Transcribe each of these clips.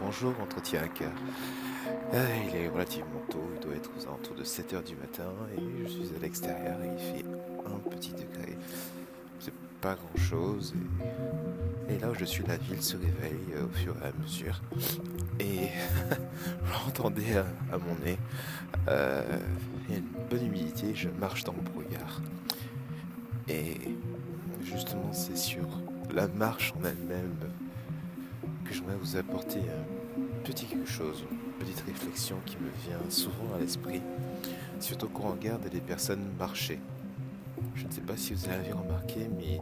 bonjour entretien hacker. Ah, il est relativement tôt, il doit être aux alentours de 7h du matin et je suis à l'extérieur et il fait un petit degré. C'est pas grand chose et, là où je suis la ville se réveille euh, au fur et à mesure. Et j'entendais à, à, mon nez, euh, il y a une bonne humidité, je marche dans le brouillard. Et justement c'est sur la marche en elle-même que j'aimerais vous apporter un petit quelque chose, une petite réflexion qui me vient souvent à l'esprit, surtout quand on regarde les personnes marcher. Je ne sais pas si vous avez remarqué, mais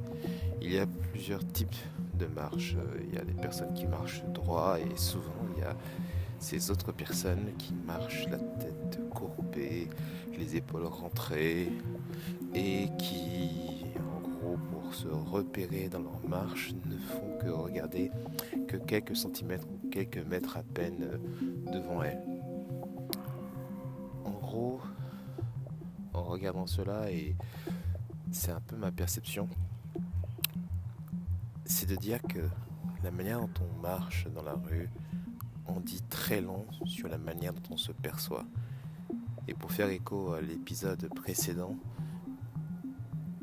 il y a plusieurs types de marches. Il y a les personnes qui marchent droit et souvent il y a ces autres personnes qui marchent la tête courbée, les épaules rentrées et qui pour se repérer dans leur marche ne font que regarder que quelques centimètres ou quelques mètres à peine euh, devant elles. En gros, en regardant cela, et c'est un peu ma perception, c'est de dire que la manière dont on marche dans la rue on dit très long sur la manière dont on se perçoit. Et pour faire écho à l'épisode précédent,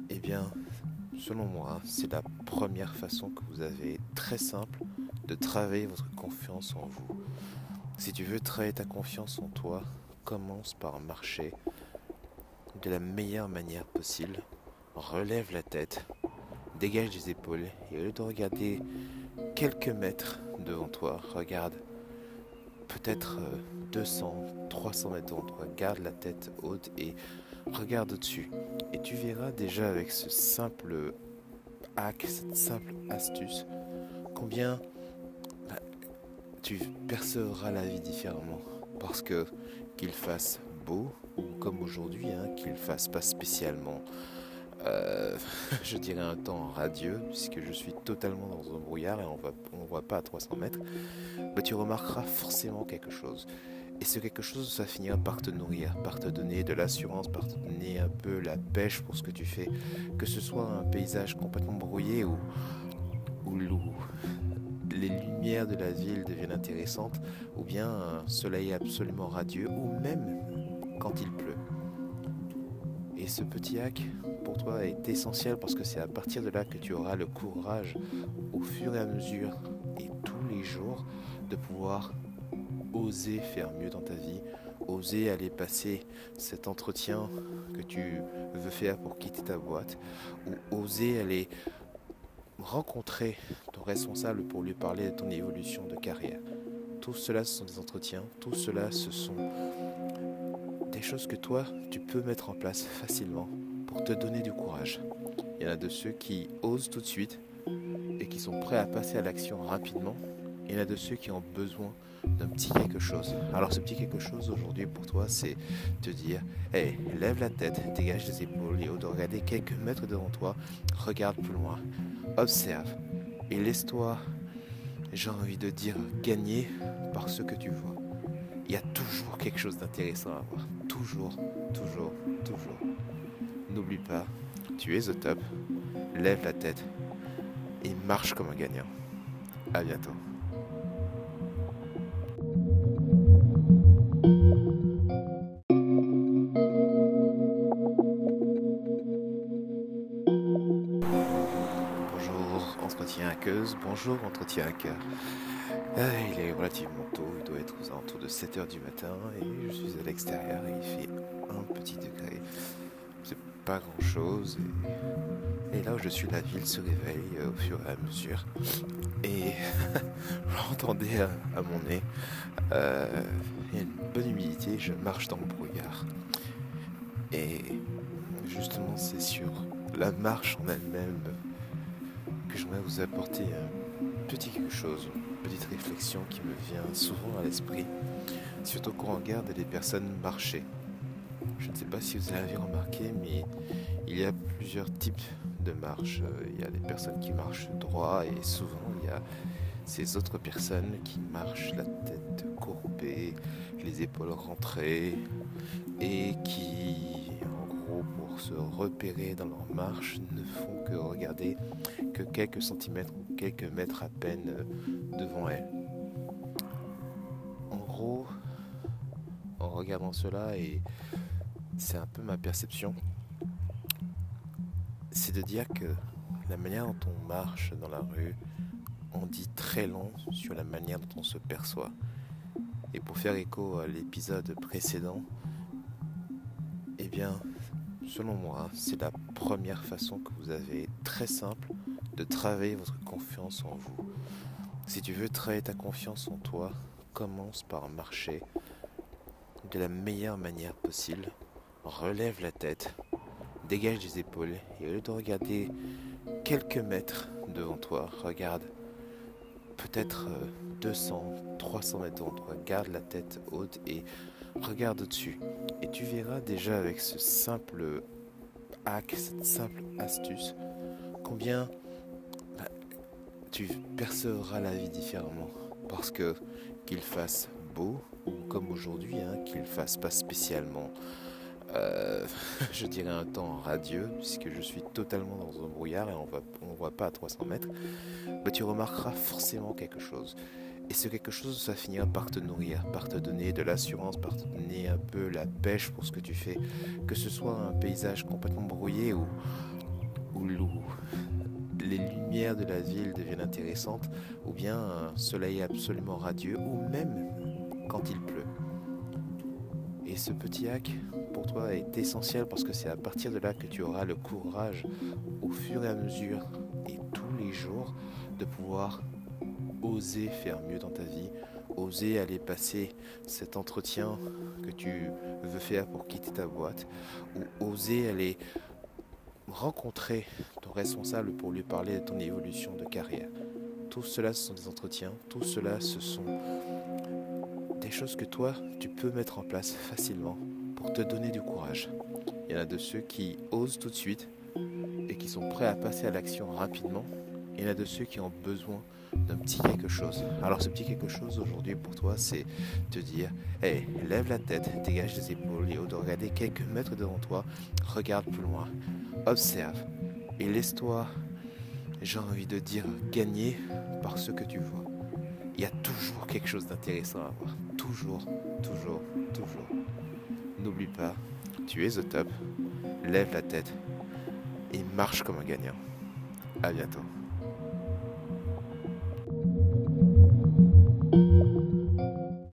eh bien, Selon moi, c'est la première façon que vous avez très simple de travailler votre confiance en vous. Si tu veux travailler ta confiance en toi, commence par marcher de la meilleure manière possible. Relève la tête, dégage les épaules et au lieu de regarder quelques mètres devant toi, regarde peut-être 200, euh, 300 mètres devant toi. Garde la tête haute et regarde au-dessus. Et tu verras déjà avec ce simple hack, cette simple astuce, combien bah, tu percevras la vie différemment. Parce que qu'il fasse beau, ou comme aujourd'hui, hein, qu'il fasse pas spécialement, euh, je dirais un temps radieux, puisque je suis totalement dans un brouillard et on ne voit pas à 300 mètres, bah, tu remarqueras forcément quelque chose. Et ce quelque chose, ça finira par te nourrir, par te donner de l'assurance, par te donner un peu la pêche pour ce que tu fais. Que ce soit un paysage complètement brouillé ou, ou les lumières de la ville deviennent intéressantes, ou bien un soleil absolument radieux, ou même quand il pleut. Et ce petit hack, pour toi, est essentiel parce que c'est à partir de là que tu auras le courage, au fur et à mesure, et tous les jours, de pouvoir oser faire mieux dans ta vie, oser aller passer cet entretien que tu veux faire pour quitter ta boîte, ou oser aller rencontrer ton responsable pour lui parler de ton évolution de carrière. Tout cela, ce sont des entretiens, tout cela, ce sont des choses que toi, tu peux mettre en place facilement pour te donner du courage. Il y en a de ceux qui osent tout de suite et qui sont prêts à passer à l'action rapidement. Il y en a de ceux qui ont besoin d'un petit quelque chose. Alors ce petit quelque chose aujourd'hui pour toi, c'est te dire, hey, lève la tête, dégage les épaules et au de regarder quelques mètres devant toi, regarde plus loin, observe et laisse-toi, j'ai envie de dire, gagner par ce que tu vois. Il y a toujours quelque chose d'intéressant à voir. Toujours, toujours, toujours. N'oublie pas, tu es au top, lève la tête et marche comme un gagnant. À bientôt. Bonjour entretien hacker. Ah, il est relativement tôt, il doit être aux alentours de 7h du matin et je suis à l'extérieur et il fait un petit degré. C'est pas grand chose et, là où je suis la ville se réveille au fur et à mesure. Et j'entendais à, à, mon nez, euh, il y a une bonne humidité, je marche dans le brouillard. Et justement c'est sur la marche en elle-même que j'aimerais vous apporter un petit quelque chose, une petite réflexion qui me vient souvent à l'esprit, surtout quand on regarde les personnes marcher. Je ne sais pas si vous avez remarqué, mais il y a plusieurs types de marches. Il y a les personnes qui marchent droit et souvent il y a ces autres personnes qui marchent la tête courbée, les épaules rentrées et qui pour se repérer dans leur marche ne font que regarder que quelques centimètres ou quelques mètres à peine euh, devant elles. gros, en regardant cela, et c'est un peu ma perception, c'est de dire que la manière dont on marche dans la rue on dit très long sur la manière dont on se perçoit. Et pour faire écho à l'épisode précédent, eh bien, selon moi, c'est la première façon que vous avez très simple de travailler votre confiance en vous. Si tu veux travailler ta confiance en toi, commence par marcher de la meilleure manière possible. Relève la tête, dégage les épaules et au lieu de regarder quelques mètres devant toi, regarde peut-être 200, 300 mètres devant toi, garde la tête haute et regarde au-dessus. Et tu verras déjà avec ce simple hack, cette simple astuce, combien bah, tu percevras la vie différemment. Parce que qu'il fasse beau, ou comme aujourd'hui, hein, qu'il fasse pas spécialement, euh, je dirais un temps radieux, puisque je suis totalement dans un brouillard et on ne voit pas à 300 mètres, bah, tu remarqueras forcément quelque chose. Et ce quelque chose, ça finira par te nourrir, par te donner de l'assurance, par te donner un peu la pêche pour ce que tu fais. Que ce soit un paysage complètement brouillé ou, ou, les lumières de la ville deviennent intéressantes, ou bien un soleil absolument radieux, ou même quand il pleut. Et ce petit hack, pour toi, est essentiel parce que c'est à partir de là que tu auras le courage, au fur et à mesure et tous les jours, de pouvoir oser faire mieux dans ta vie, oser aller passer cet entretien que tu veux faire pour quitter ta boîte, ou oser aller rencontrer ton responsable pour lui parler de ton évolution de carrière. Tout cela, ce sont des entretiens, tout cela, ce sont des choses que toi, tu peux mettre en place facilement pour te donner du courage. Il y en a de ceux qui osent tout de suite et qui sont prêts à passer à l'action rapidement. Il y en a de ceux qui ont besoin d'un petit quelque chose. Alors ce petit quelque chose aujourd'hui pour toi, c'est te dire, hey, lève la tête, dégage les épaules et au de regarder quelques mètres devant toi, regarde plus loin, observe et laisse-toi, j'ai envie de dire, gagner par ce que tu vois. Il y a toujours quelque chose d'intéressant à voir. Toujours, toujours, toujours. N'oublie pas, tu es au top, lève la tête et marche comme un gagnant. À bientôt.